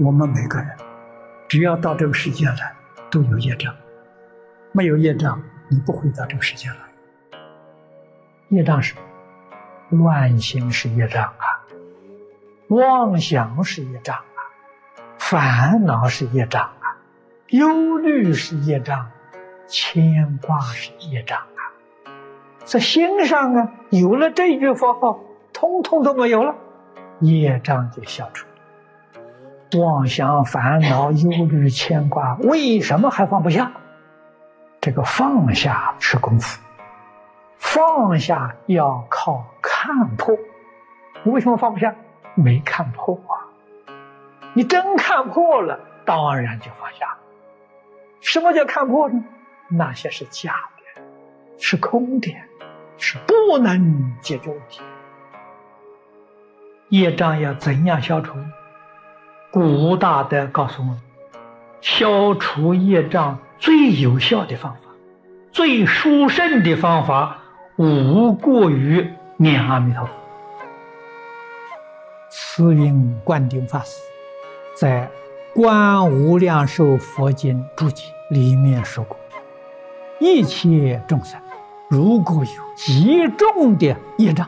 我们每个人，只要到这个世界来，都有业障。没有业障，你不会到这个世界来。业障是乱心是业障啊，妄想是业障啊，烦恼是业障啊，忧虑是业障，牵挂是业障啊。在心上啊，有了这句佛号，通通都没有了，业障就消除。妄想、烦恼、忧虑、牵挂，为什么还放不下？这个放下是功夫，放下要靠看破。你为什么放不下？没看破啊！你真看破了，当然就放下了。什么叫看破呢？那些是假的，是空的，是不能解决问题。业障要怎样消除？古大德告诉我们，消除业障最有效的方法，最殊胜的方法，无过于念阿弥陀佛。慈云观顶法师在《观无量寿佛经注解》里面说过：一切众生如果有极重的业障，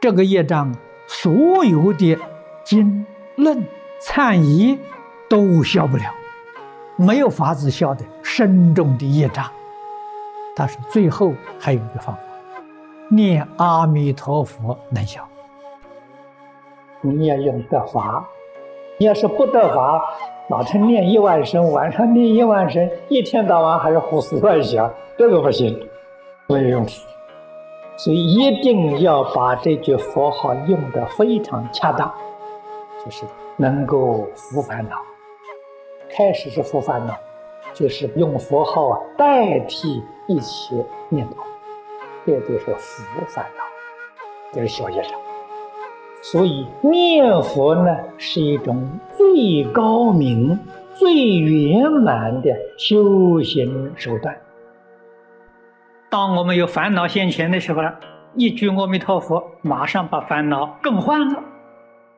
这个业障所有的经论。忏疑都消不了，没有法子消的深重的业障。但是最后还有一个方法，念阿弥陀佛能消。你要用得法，你要是不得法，早晨念一万声，晚上念一万声，一天到晚还是胡思乱想，这个不行，没有用处。所以一定要把这句佛号用得非常恰当，就是。能够伏烦恼，开始是伏烦恼，就是用佛号啊代替一切念头，这就是伏烦恼，这是小业障。所以念佛呢是一种最高明、最圆满的修行手段。当我们有烦恼现前的时候呢，一句阿弥陀佛，马上把烦恼更换了。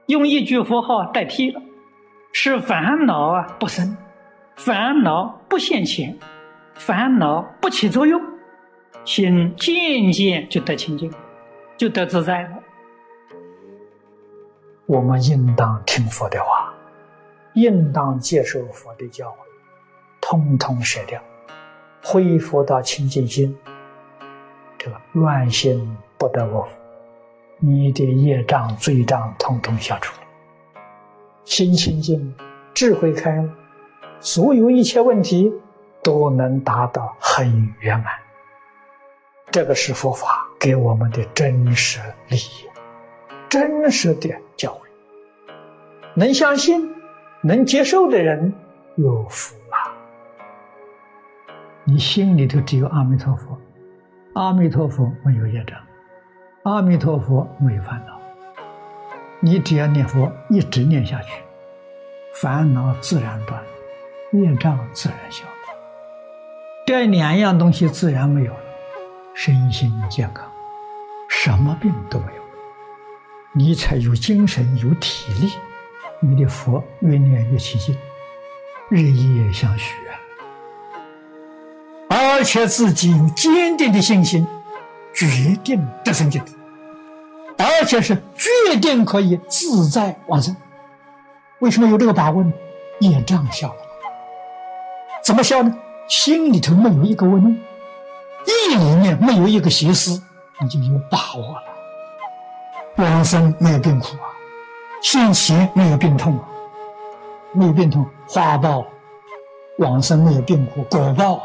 用一句佛号代替了，使烦恼啊不生，烦恼不现前，烦恼不起作用，心渐渐就得清净，就得自在了。我们应当听佛的话，应当接受佛的教诲，通通舍掉，恢复到清净心。这个乱心不得我福。你的业障、罪障统统消除，心清净，智慧开了，所有一切问题都能达到很圆满。这个是佛法给我们的真实利益，真实的教诲。能相信、能接受的人有福了。你心里头只有阿弥陀佛，阿弥陀佛没有业障。阿弥陀佛，没有烦恼。你只要念佛，一直念下去，烦恼自然断，业障自然消。这两样东西自然没有了，身心健康，什么病都没有，你才有精神、有体力，你的佛越念越起劲，日夜相许啊！而且自己有坚定的信心。决定得生净土，而且是决定可以自在往生。为什么有这个把握呢？业障消了，怎么消呢？心里头没有一个问，意里面没有一个邪思，你就有把握了。往生没有病苦啊，现前没有病痛啊，没有病痛花报，往生没有病苦果报啊。